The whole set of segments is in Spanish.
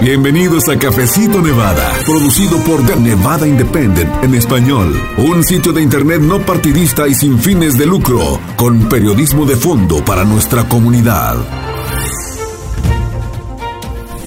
Bienvenidos a Cafecito Nevada, producido por The Nevada Independent en español, un sitio de internet no partidista y sin fines de lucro, con periodismo de fondo para nuestra comunidad.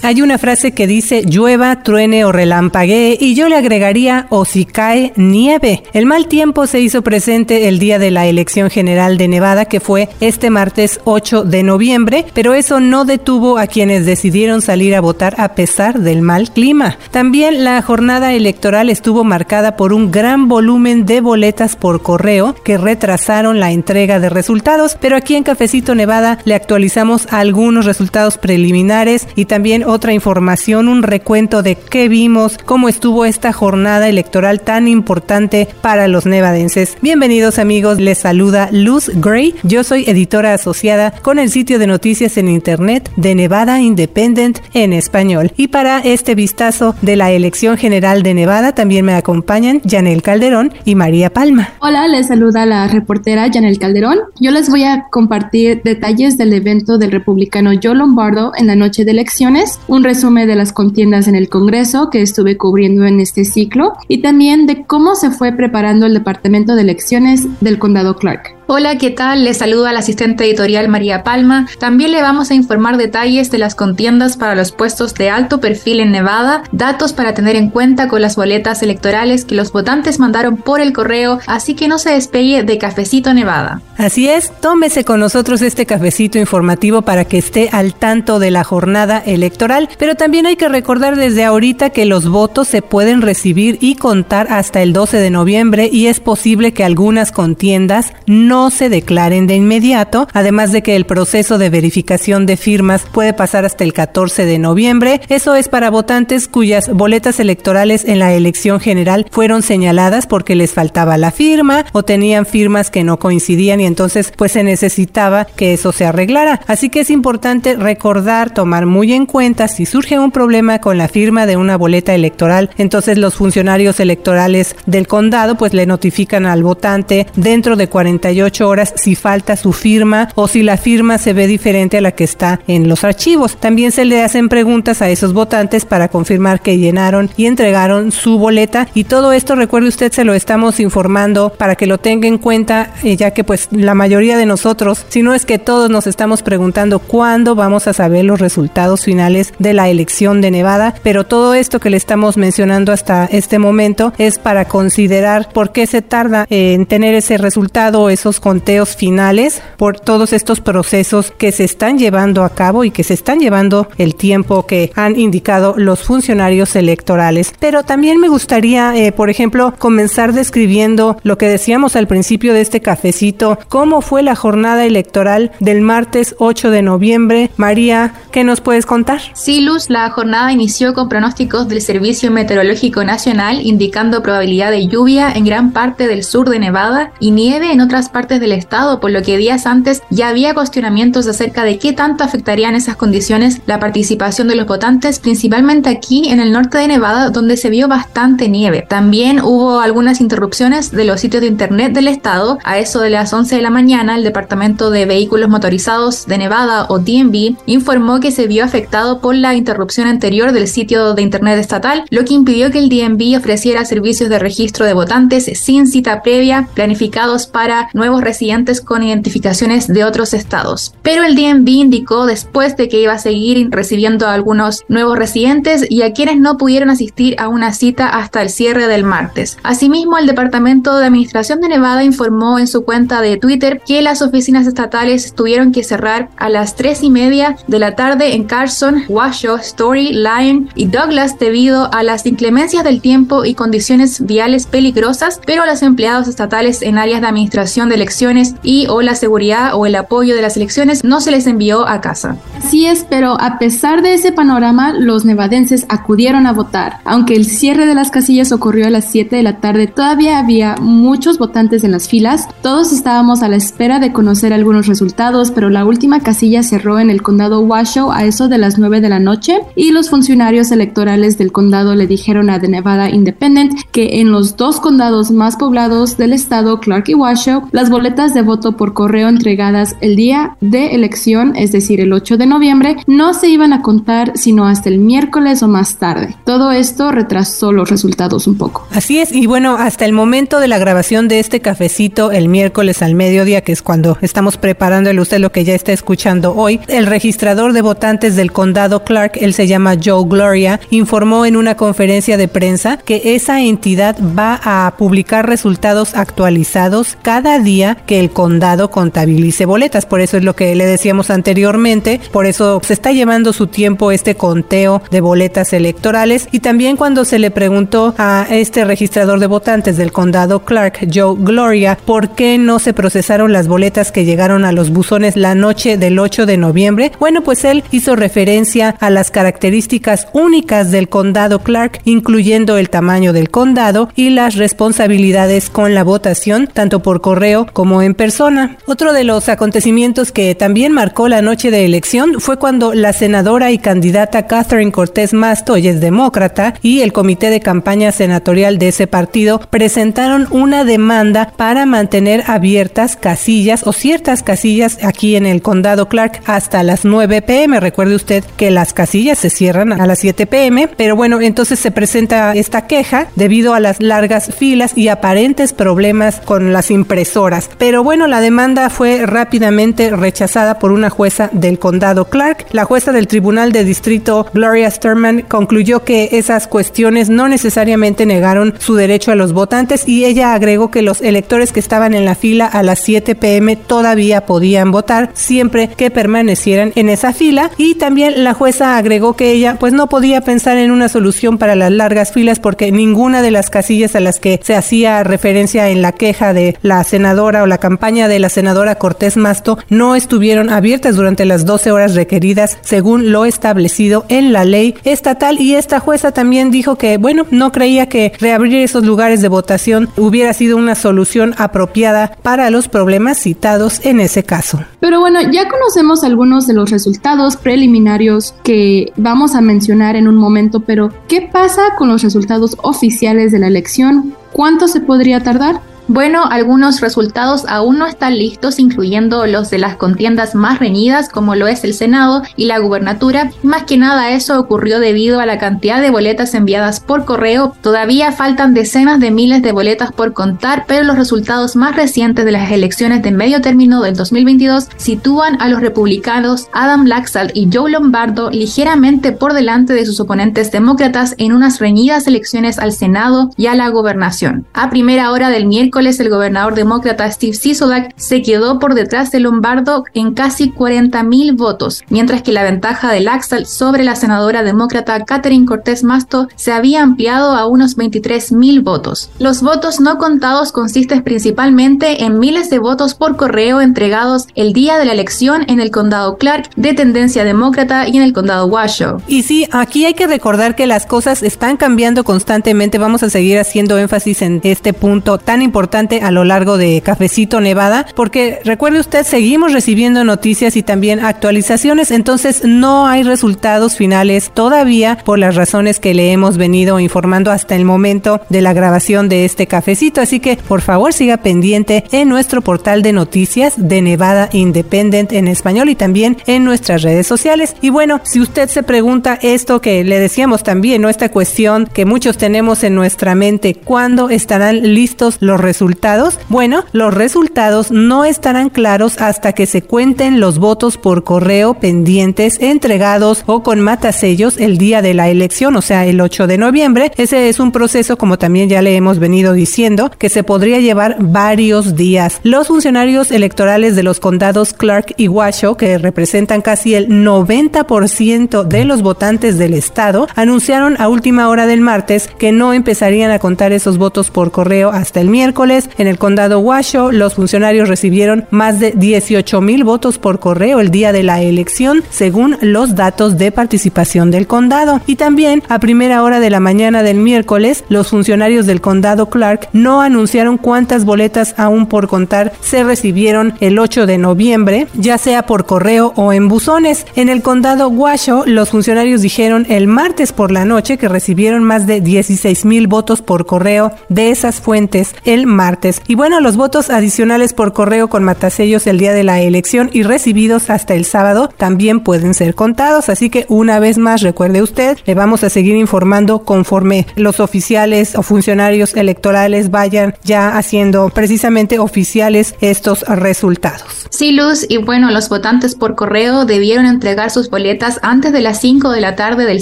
Hay una frase que dice llueva, truene o relampaguee y yo le agregaría o si cae nieve. El mal tiempo se hizo presente el día de la elección general de Nevada que fue este martes 8 de noviembre, pero eso no detuvo a quienes decidieron salir a votar a pesar del mal clima. También la jornada electoral estuvo marcada por un gran volumen de boletas por correo que retrasaron la entrega de resultados, pero aquí en Cafecito Nevada le actualizamos algunos resultados preliminares y también otra información, un recuento de qué vimos, cómo estuvo esta jornada electoral tan importante para los nevadenses. Bienvenidos amigos, les saluda Luz Gray. Yo soy editora asociada con el sitio de noticias en internet de Nevada Independent en español. Y para este vistazo de la elección general de Nevada también me acompañan Janel Calderón y María Palma. Hola, les saluda la reportera Janel Calderón. Yo les voy a compartir detalles del evento del republicano Joe Lombardo en la noche de elecciones un resumen de las contiendas en el Congreso que estuve cubriendo en este ciclo y también de cómo se fue preparando el Departamento de Elecciones del Condado Clark. Hola, ¿qué tal? Les saluda la asistente editorial María Palma. También le vamos a informar detalles de las contiendas para los puestos de alto perfil en Nevada, datos para tener en cuenta con las boletas electorales que los votantes mandaron por el correo, así que no se despegue de Cafecito Nevada. Así es, tómese con nosotros este cafecito informativo para que esté al tanto de la jornada electoral, pero también hay que recordar desde ahorita que los votos se pueden recibir y contar hasta el 12 de noviembre y es posible que algunas contiendas no no se declaren de inmediato, además de que el proceso de verificación de firmas puede pasar hasta el 14 de noviembre. Eso es para votantes cuyas boletas electorales en la elección general fueron señaladas porque les faltaba la firma o tenían firmas que no coincidían y entonces pues se necesitaba que eso se arreglara. Así que es importante recordar, tomar muy en cuenta si surge un problema con la firma de una boleta electoral, entonces los funcionarios electorales del condado pues le notifican al votante dentro de 48 horas si falta su firma o si la firma se ve diferente a la que está en los archivos. También se le hacen preguntas a esos votantes para confirmar que llenaron y entregaron su boleta y todo esto recuerde usted se lo estamos informando para que lo tenga en cuenta eh, ya que pues la mayoría de nosotros, si no es que todos nos estamos preguntando cuándo vamos a saber los resultados finales de la elección de Nevada, pero todo esto que le estamos mencionando hasta este momento es para considerar por qué se tarda en tener ese resultado, esos conteos finales por todos estos procesos que se están llevando a cabo y que se están llevando el tiempo que han indicado los funcionarios electorales. Pero también me gustaría, eh, por ejemplo, comenzar describiendo lo que decíamos al principio de este cafecito, cómo fue la jornada electoral del martes 8 de noviembre. María, ¿qué nos puedes contar? Sí, Luz, la jornada inició con pronósticos del Servicio Meteorológico Nacional indicando probabilidad de lluvia en gran parte del sur de Nevada y nieve en otras partes del Estado, por lo que días antes ya había cuestionamientos acerca de qué tanto afectarían esas condiciones la participación de los votantes, principalmente aquí en el norte de Nevada, donde se vio bastante nieve. También hubo algunas interrupciones de los sitios de internet del Estado. A eso de las 11 de la mañana, el Departamento de Vehículos Motorizados de Nevada, o DMV, informó que se vio afectado por la interrupción anterior del sitio de internet estatal, lo que impidió que el DMV ofreciera servicios de registro de votantes sin cita previa planificados para nuevos residentes con identificaciones de otros estados. Pero el DMV indicó después de que iba a seguir recibiendo a algunos nuevos residentes y a quienes no pudieron asistir a una cita hasta el cierre del martes. Asimismo, el Departamento de Administración de Nevada informó en su cuenta de Twitter que las oficinas estatales tuvieron que cerrar a las 3 y media de la tarde en Carson, Washoe, Story, Lyon y Douglas debido a las inclemencias del tiempo y condiciones viales peligrosas, pero los empleados estatales en áreas de administración de elecciones y o la seguridad o el apoyo de las elecciones no se les envió a casa. Así es, pero a pesar de ese panorama, los nevadenses acudieron a votar. Aunque el cierre de las casillas ocurrió a las 7 de la tarde, todavía había muchos votantes en las filas. Todos estábamos a la espera de conocer algunos resultados, pero la última casilla cerró en el condado Washoe a eso de las 9 de la noche y los funcionarios electorales del condado le dijeron a The Nevada Independent que en los dos condados más poblados del estado, Clark y Washoe, las boletas de voto por correo entregadas el día de elección, es decir, el 8 de noviembre, no se iban a contar sino hasta el miércoles o más tarde. Todo esto retrasó los resultados un poco. Así es, y bueno, hasta el momento de la grabación de este cafecito el miércoles al mediodía, que es cuando estamos preparándole usted lo que ya está escuchando hoy, el registrador de votantes del condado Clark, él se llama Joe Gloria, informó en una conferencia de prensa que esa entidad va a publicar resultados actualizados cada día que el condado contabilice boletas. Por eso es lo que le decíamos anteriormente, por eso se está llevando su tiempo este conteo de boletas electorales. Y también cuando se le preguntó a este registrador de votantes del condado Clark, Joe Gloria, por qué no se procesaron las boletas que llegaron a los buzones la noche del 8 de noviembre, bueno, pues él hizo referencia a las características únicas del condado Clark, incluyendo el tamaño del condado y las responsabilidades con la votación, tanto por correo como en persona. Otro de los acontecimientos que también marcó la noche de elección fue cuando la senadora y candidata Catherine Cortés Masto, ella es demócrata, y el comité de campaña senatorial de ese partido presentaron una demanda para mantener abiertas casillas o ciertas casillas aquí en el condado Clark hasta las 9 pm. Recuerde usted que las casillas se cierran a las 7 pm, pero bueno, entonces se presenta esta queja debido a las largas filas y aparentes problemas con las impresoras. Pero bueno, la demanda fue rápidamente rechazada por una jueza del condado Clark. La jueza del Tribunal de Distrito, Gloria Sturman, concluyó que esas cuestiones no necesariamente negaron su derecho a los votantes y ella agregó que los electores que estaban en la fila a las 7 pm todavía podían votar siempre que permanecieran en esa fila y también la jueza agregó que ella pues no podía pensar en una solución para las largas filas porque ninguna de las casillas a las que se hacía referencia en la queja de la senadora o la campaña de la senadora Cortés Masto no estuvieron abiertas durante las 12 horas requeridas según lo establecido en la ley estatal y esta jueza también dijo que bueno no creía que reabrir esos lugares de votación hubiera sido una solución apropiada para los problemas citados en ese caso. Pero bueno, ya conocemos algunos de los resultados preliminarios que vamos a mencionar en un momento, pero ¿qué pasa con los resultados oficiales de la elección? ¿Cuánto se podría tardar? Bueno, algunos resultados aún no están listos, incluyendo los de las contiendas más reñidas, como lo es el Senado y la gubernatura. Más que nada eso ocurrió debido a la cantidad de boletas enviadas por correo. Todavía faltan decenas de miles de boletas por contar, pero los resultados más recientes de las elecciones de medio término del 2022 sitúan a los republicanos Adam Laxalt y Joe Lombardo ligeramente por delante de sus oponentes demócratas en unas reñidas elecciones al Senado y a la gobernación. A primera hora del miércoles, el gobernador demócrata Steve Sisolak se quedó por detrás de Lombardo en casi 40.000 votos, mientras que la ventaja de Laxalt sobre la senadora demócrata Catherine Cortés Masto se había ampliado a unos 23.000 votos. Los votos no contados consisten principalmente en miles de votos por correo entregados el día de la elección en el condado Clark de tendencia demócrata y en el condado Washoe. Y sí, aquí hay que recordar que las cosas están cambiando constantemente. Vamos a seguir haciendo énfasis en este punto tan importante a lo largo de Cafecito Nevada, porque recuerde usted, seguimos recibiendo noticias y también actualizaciones, entonces no hay resultados finales todavía por las razones que le hemos venido informando hasta el momento de la grabación de este cafecito, así que por favor siga pendiente en nuestro portal de noticias de Nevada Independent en español y también en nuestras redes sociales. Y bueno, si usted se pregunta esto que le decíamos también, ¿no? Esta cuestión que muchos tenemos en nuestra mente, ¿cuándo estarán listos los resultados? Resultados? Bueno, los resultados no estarán claros hasta que se cuenten los votos por correo pendientes, entregados o con matasellos el día de la elección, o sea, el 8 de noviembre. Ese es un proceso, como también ya le hemos venido diciendo, que se podría llevar varios días. Los funcionarios electorales de los condados Clark y Washoe, que representan casi el 90% de los votantes del estado, anunciaron a última hora del martes que no empezarían a contar esos votos por correo hasta el miércoles en el condado Washoe, los funcionarios recibieron más de 18 mil votos por correo el día de la elección, según los datos de participación del condado. Y también, a primera hora de la mañana del miércoles, los funcionarios del condado Clark no anunciaron cuántas boletas aún por contar se recibieron el 8 de noviembre, ya sea por correo o en buzones. En el condado Washoe, los funcionarios dijeron el martes por la noche que recibieron más de 16 mil votos por correo de esas fuentes el martes. Y bueno, los votos adicionales por correo con matasellos el día de la elección y recibidos hasta el sábado también pueden ser contados. Así que una vez más, recuerde usted, le vamos a seguir informando conforme los oficiales o funcionarios electorales vayan ya haciendo precisamente oficiales estos resultados. Sí, Luz, y bueno, los votantes por correo debieron entregar sus boletas antes de las 5 de la tarde del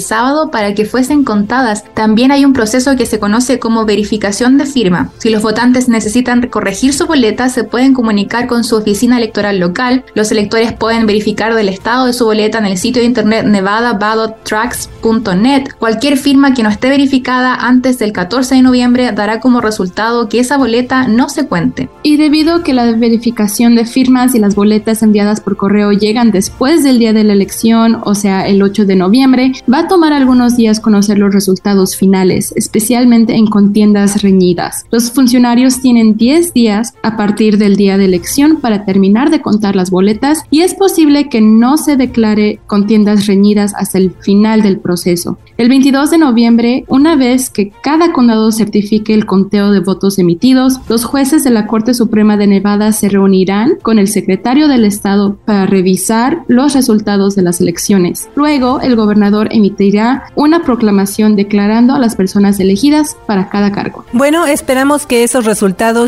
sábado para que fuesen contadas. También hay un proceso que se conoce como verificación de firma. Si los votantes necesitan corregir su boleta, se pueden comunicar con su oficina electoral local. Los electores pueden verificar del estado de su boleta en el sitio de internet nevadaballottracks.net. Cualquier firma que no esté verificada antes del 14 de noviembre dará como resultado que esa boleta no se cuente. Y debido a que la verificación de firmas y las boletas enviadas por correo llegan después del día de la elección, o sea, el 8 de noviembre, va a tomar algunos días conocer los resultados finales, especialmente en contiendas reñidas. Los funcionarios tienen 10 días a partir del día de elección para terminar de contar las boletas y es posible que no se declare contiendas reñidas hasta el final del proceso. El 22 de noviembre, una vez que cada condado certifique el conteo de votos emitidos, los jueces de la Corte Suprema de Nevada se reunirán con el secretario del Estado para revisar los resultados de las elecciones. Luego, el gobernador emitirá una proclamación declarando a las personas elegidas para cada cargo. Bueno, esperamos que esos resultados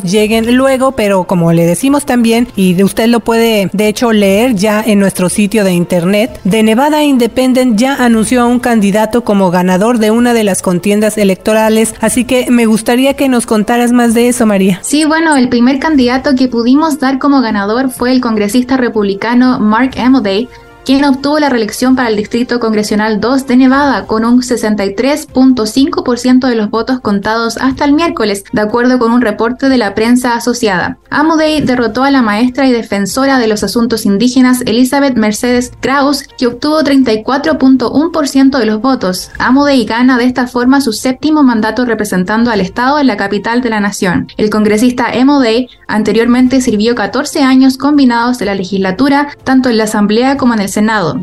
lleguen luego, pero como le decimos también, y usted lo puede de hecho leer ya en nuestro sitio de internet, de Nevada Independent ya anunció a un candidato como ganador de una de las contiendas electorales, así que me gustaría que nos contaras más de eso, María. Sí, bueno, el primer candidato que pudimos dar como ganador fue el congresista republicano Mark Amodei, quien obtuvo la reelección para el Distrito Congresional 2 de Nevada con un 63.5% de los votos contados hasta el miércoles, de acuerdo con un reporte de la prensa asociada. Amodei derrotó a la maestra y defensora de los asuntos indígenas Elizabeth Mercedes Krauss, que obtuvo 34.1% de los votos. Amodei gana de esta forma su séptimo mandato representando al Estado en la capital de la nación. El congresista Amodei anteriormente sirvió 14 años combinados de la legislatura, tanto en la Asamblea como en el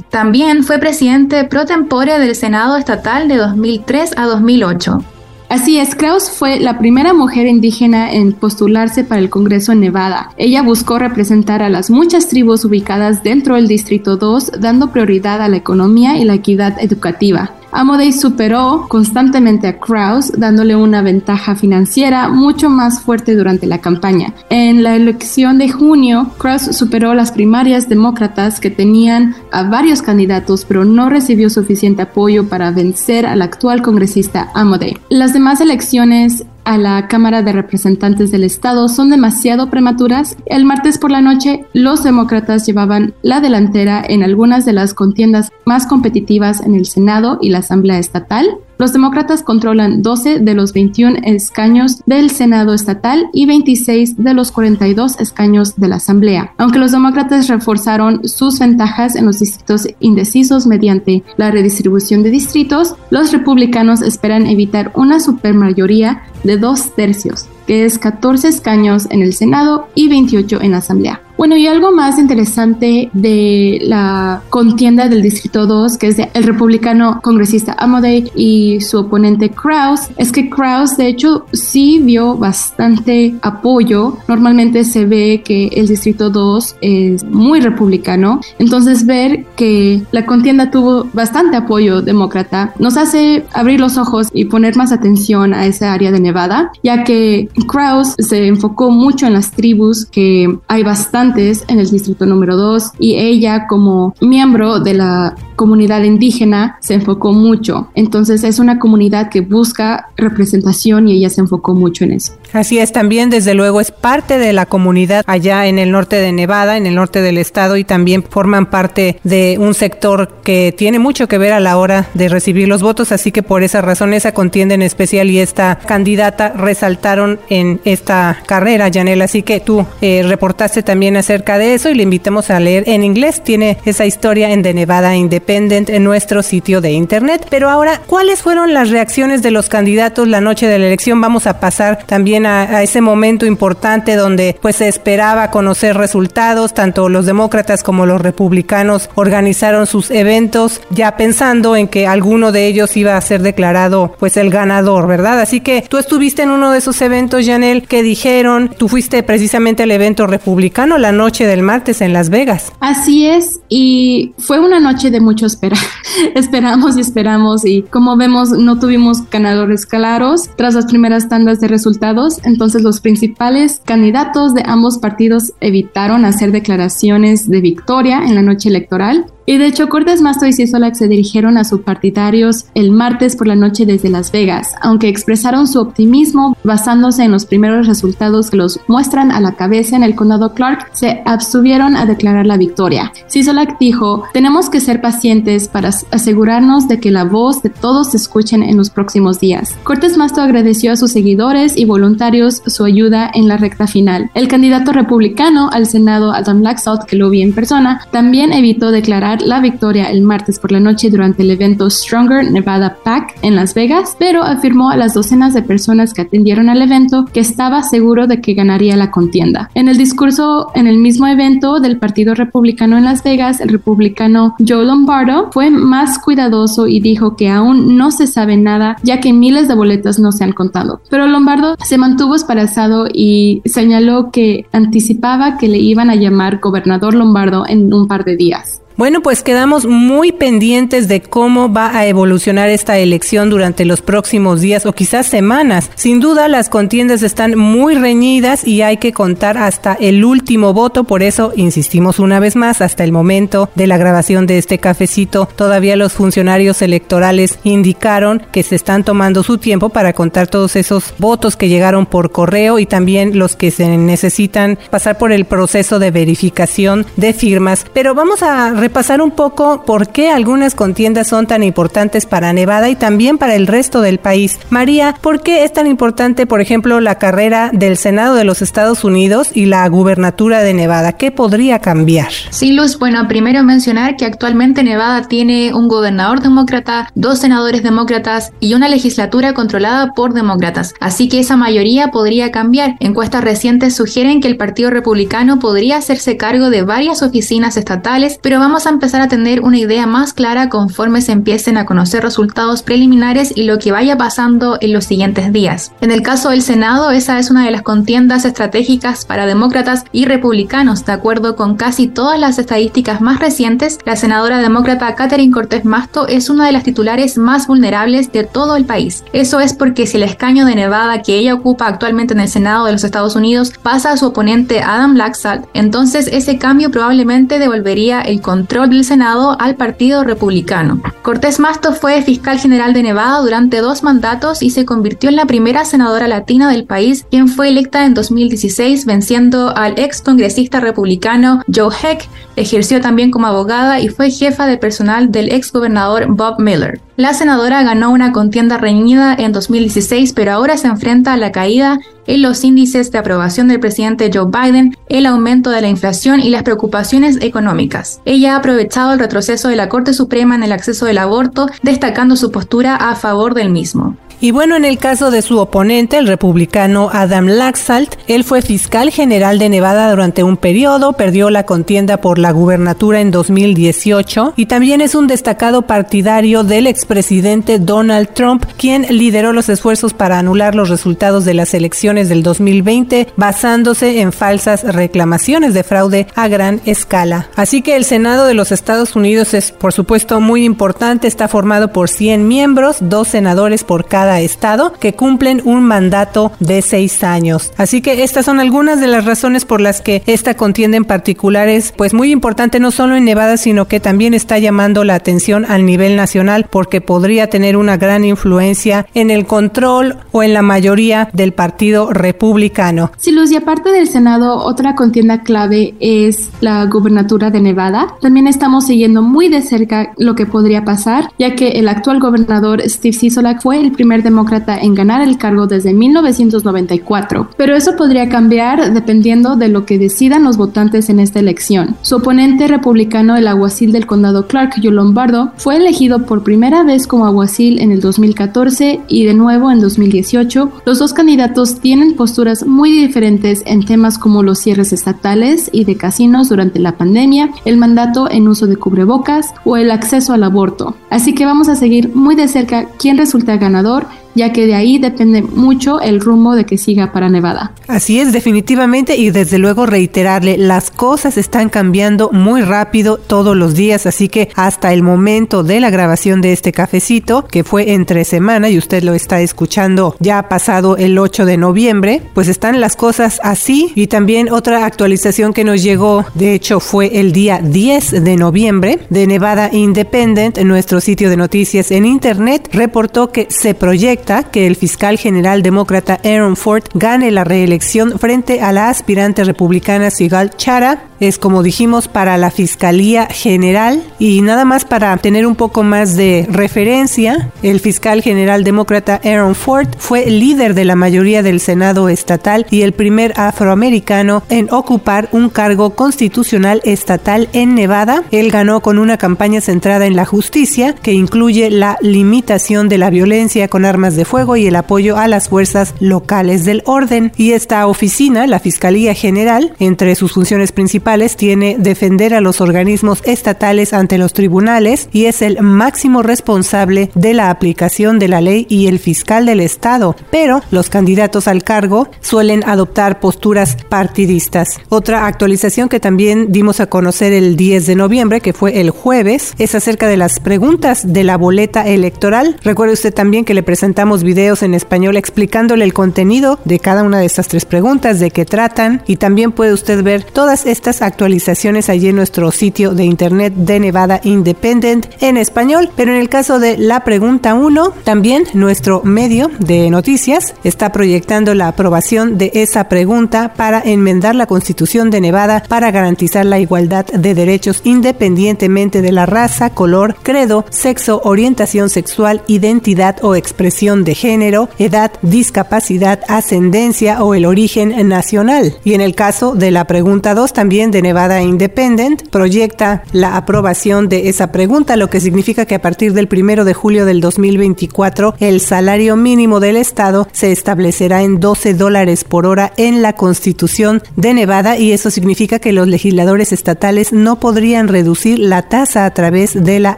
También fue presidente pro tempore del Senado Estatal de 2003 a 2008. Así es, Kraus fue la primera mujer indígena en postularse para el Congreso en Nevada. Ella buscó representar a las muchas tribus ubicadas dentro del Distrito 2, dando prioridad a la economía y la equidad educativa. Amodei superó constantemente a Kraus, dándole una ventaja financiera mucho más fuerte durante la campaña. En la elección de junio, Kraus superó las primarias demócratas que tenían a varios candidatos, pero no recibió suficiente apoyo para vencer al actual congresista Amodei. Las demás elecciones a la Cámara de Representantes del Estado son demasiado prematuras. El martes por la noche, los demócratas llevaban la delantera en algunas de las contiendas más competitivas en el Senado y la Asamblea Estatal. Los demócratas controlan 12 de los 21 escaños del Senado estatal y 26 de los 42 escaños de la Asamblea. Aunque los demócratas reforzaron sus ventajas en los distritos indecisos mediante la redistribución de distritos, los republicanos esperan evitar una supermayoría de dos tercios, que es 14 escaños en el Senado y 28 en la Asamblea. Bueno, y algo más interesante de la contienda del Distrito 2, que es el republicano congresista Amodei y su oponente Kraus, es que Kraus de hecho sí vio bastante apoyo. Normalmente se ve que el Distrito 2 es muy republicano, entonces ver que la contienda tuvo bastante apoyo demócrata nos hace abrir los ojos y poner más atención a esa área de Nevada, ya que Kraus se enfocó mucho en las tribus, que hay bastante en el distrito número 2 y ella como miembro de la comunidad indígena se enfocó mucho. Entonces es una comunidad que busca representación y ella se enfocó mucho en eso. Así es, también desde luego es parte de la comunidad allá en el norte de Nevada, en el norte del estado y también forman parte de un sector que tiene mucho que ver a la hora de recibir los votos, así que por esa razón esa contienda en especial y esta candidata resaltaron en esta carrera, Janel, así que tú eh, reportaste también acerca de eso y le invitamos a leer en inglés, tiene esa historia en The Nevada Independent en nuestro sitio de internet. Pero ahora, ¿cuáles fueron las reacciones de los candidatos la noche de la elección? Vamos a pasar también a, ese momento importante donde pues se esperaba conocer resultados, tanto los demócratas como los republicanos organizaron sus eventos ya pensando en que alguno de ellos iba a ser declarado pues el ganador, ¿verdad? Así que tú estuviste en uno de esos eventos, Janel, que dijeron, tú fuiste precisamente al evento republicano la noche del martes en Las Vegas. Así es, y fue una noche de mucho esperar. esperamos y esperamos y como vemos no tuvimos ganadores claros tras las primeras tandas de resultados, entonces los principales candidatos de ambos partidos evitaron hacer declaraciones de victoria en la noche electoral y de hecho, Cortés Masto y Ciesolak se dirigieron a sus partidarios el martes por la noche desde Las Vegas, aunque expresaron su optimismo basándose en los primeros resultados que los muestran a la cabeza en el condado Clark, se abstuvieron a declarar la victoria. Ciesolak dijo, tenemos que ser pacientes para asegurarnos de que la voz de todos se escuchen en los próximos días. Cortés Masto agradeció a sus seguidores y voluntarios su ayuda en la recta final. El candidato republicano al Senado, Adam Laxalt, que lo vi en persona, también evitó declarar la victoria el martes por la noche durante el evento Stronger Nevada Pack en Las Vegas, pero afirmó a las docenas de personas que atendieron al evento que estaba seguro de que ganaría la contienda. En el discurso en el mismo evento del Partido Republicano en Las Vegas, el republicano Joe Lombardo fue más cuidadoso y dijo que aún no se sabe nada ya que miles de boletas no se han contado. Pero Lombardo se mantuvo esperanzado y señaló que anticipaba que le iban a llamar gobernador Lombardo en un par de días. Bueno, pues quedamos muy pendientes de cómo va a evolucionar esta elección durante los próximos días o quizás semanas. Sin duda las contiendas están muy reñidas y hay que contar hasta el último voto, por eso insistimos una vez más, hasta el momento de la grabación de este cafecito, todavía los funcionarios electorales indicaron que se están tomando su tiempo para contar todos esos votos que llegaron por correo y también los que se necesitan pasar por el proceso de verificación de firmas. Pero vamos a repasar un poco por qué algunas contiendas son tan importantes para Nevada y también para el resto del país. María, ¿por qué es tan importante, por ejemplo, la carrera del Senado de los Estados Unidos y la gubernatura de Nevada? ¿Qué podría cambiar? Sí, Luz, bueno, primero mencionar que actualmente Nevada tiene un gobernador demócrata, dos senadores demócratas y una legislatura controlada por demócratas. Así que esa mayoría podría cambiar. Encuestas recientes sugieren que el Partido Republicano podría hacerse cargo de varias oficinas estatales, pero vamos vamos a empezar a tener una idea más clara conforme se empiecen a conocer resultados preliminares y lo que vaya pasando en los siguientes días. En el caso del Senado, esa es una de las contiendas estratégicas para demócratas y republicanos. De acuerdo con casi todas las estadísticas más recientes, la senadora demócrata Catherine Cortés Masto es una de las titulares más vulnerables de todo el país. Eso es porque si el escaño de Nevada que ella ocupa actualmente en el Senado de los Estados Unidos pasa a su oponente Adam Laxalt, entonces ese cambio probablemente devolvería el control control del Senado al Partido Republicano. Cortés Masto fue fiscal general de Nevada durante dos mandatos y se convirtió en la primera senadora latina del país, quien fue electa en 2016 venciendo al ex congresista republicano Joe Heck. Ejerció también como abogada y fue jefa de personal del ex gobernador Bob Miller. La senadora ganó una contienda reñida en 2016, pero ahora se enfrenta a la caída en los índices de aprobación del presidente Joe Biden, el aumento de la inflación y las preocupaciones económicas. Ella ha aprovechado el retroceso de la Corte Suprema en el acceso del aborto, destacando su postura a favor del mismo. Y bueno, en el caso de su oponente, el republicano Adam Laxalt, él fue fiscal general de Nevada durante un periodo, perdió la contienda por la gubernatura en 2018 y también es un destacado partidario del expresidente Donald Trump, quien lideró los esfuerzos para anular los resultados de las elecciones del 2020 basándose en falsas reclamaciones de fraude a gran escala. Así que el Senado de los Estados Unidos es por supuesto muy importante, está formado por 100 miembros, dos senadores por cada estado que cumplen un mandato de seis años. Así que estas son algunas de las razones por las que esta contienda en particular es pues muy importante no solo en Nevada sino que también está llamando la atención al nivel nacional porque podría tener una gran influencia en el control o en la mayoría del partido republicano. Sí, Luz, y aparte del Senado, otra contienda clave es la gubernatura de Nevada. También estamos siguiendo muy de cerca lo que podría pasar, ya que el actual gobernador Steve Sisolak fue el primer demócrata en ganar el cargo desde 1994, pero eso podría cambiar dependiendo de lo que decidan los votantes en esta elección. Su oponente republicano, el aguacil del condado Clark, Joe Lombardo, fue elegido por primera vez como aguacil en el 2014 y de nuevo en 2018. Los dos candidatos tienen posturas muy diferentes en temas como los cierres estatales y de casinos durante la pandemia, el mandato en uso de cubrebocas o el acceso al aborto. Así que vamos a seguir muy de cerca quién resulta ganador ya que de ahí depende mucho el rumbo de que siga para Nevada. Así es, definitivamente, y desde luego reiterarle, las cosas están cambiando muy rápido todos los días, así que hasta el momento de la grabación de este cafecito, que fue entre semana y usted lo está escuchando ya pasado el 8 de noviembre, pues están las cosas así. Y también otra actualización que nos llegó, de hecho fue el día 10 de noviembre, de Nevada Independent, en nuestro sitio de noticias en internet, reportó que se proyecta que el fiscal general demócrata Aaron Ford gane la reelección frente a la aspirante republicana Sigal Chara. Es como dijimos para la Fiscalía General y nada más para tener un poco más de referencia, el fiscal general demócrata Aaron Ford fue líder de la mayoría del Senado estatal y el primer afroamericano en ocupar un cargo constitucional estatal en Nevada. Él ganó con una campaña centrada en la justicia que incluye la limitación de la violencia con armas de fuego y el apoyo a las fuerzas locales del orden. Y esta oficina, la Fiscalía General, entre sus funciones principales tiene defender a los organismos estatales ante los tribunales y es el máximo responsable de la aplicación de la ley y el fiscal del Estado. Pero los candidatos al cargo suelen adoptar posturas partidistas. Otra actualización que también dimos a conocer el 10 de noviembre, que fue el jueves, es acerca de las preguntas de la boleta electoral. Recuerde usted también que le presentamos videos en español explicándole el contenido de cada una de estas tres preguntas, de qué tratan y también puede usted ver todas estas actualizaciones allí en nuestro sitio de internet de Nevada Independent en español. Pero en el caso de la pregunta 1, también nuestro medio de noticias está proyectando la aprobación de esa pregunta para enmendar la constitución de Nevada para garantizar la igualdad de derechos independientemente de la raza, color, credo, sexo, orientación sexual, identidad o expresión de género, edad, discapacidad, ascendencia o el origen nacional. Y en el caso de la pregunta 2 también de Nevada Independent, proyecta la aprobación de esa pregunta, lo que significa que a partir del primero de julio del 2024 el salario mínimo del estado se establecerá en 12 dólares por hora en la constitución de Nevada y eso significa que los legisladores estatales no podrían reducir la tasa a través de la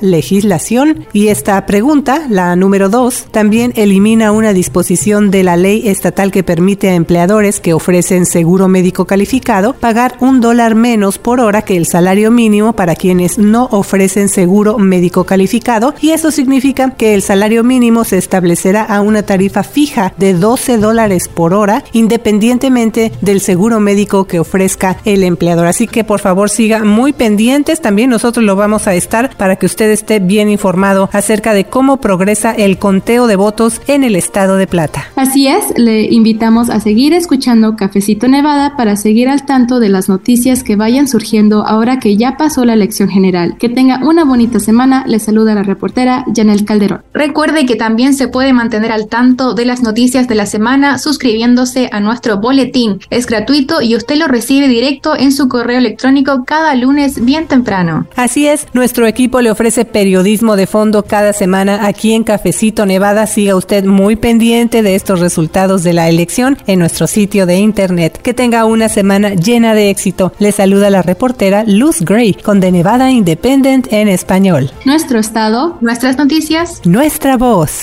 legislación. Y esta pregunta, la número 2, también elimina una disposición de la ley estatal que permite a empleadores que ofrecen seguro médico calificado pagar un dólar menos por hora que el salario mínimo para quienes no ofrecen seguro médico calificado y eso significa que el salario mínimo se establecerá a una tarifa fija de 12 dólares por hora independientemente del seguro médico que ofrezca el empleador. Así que por favor siga muy pendientes, también nosotros lo vamos a estar para que usted esté bien informado acerca de cómo progresa el conteo de votos en el estado de Plata. Así es, le invitamos a seguir escuchando Cafecito Nevada para seguir al tanto de las noticias que vayan surgiendo ahora que ya pasó la elección general. Que tenga una bonita semana, le saluda la reportera Janel Calderón. Recuerde que también se puede mantener al tanto de las noticias de la semana suscribiéndose a nuestro boletín. Es gratuito y usted lo recibe directo en su correo electrónico cada lunes bien temprano. Así es, nuestro equipo le ofrece periodismo de fondo cada semana aquí en Cafecito Nevada. Siga usted muy pendiente de estos resultados de la elección en nuestro sitio de internet. Que tenga una semana llena de éxito. Le saluda la reportera Luz Gray con The Nevada Independent en español. Nuestro estado, nuestras noticias, nuestra voz.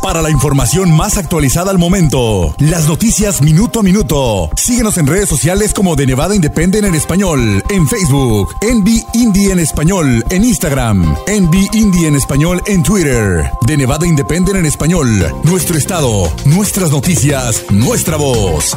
Para la información más actualizada al momento, las noticias minuto a minuto. Síguenos en redes sociales como de Nevada Independent en español, en Facebook, Envy Indie en español, en Instagram, Envy Indie en español en Twitter, de Nevada Independent en español, nuestro estado, nuestras noticias, nuestra voz.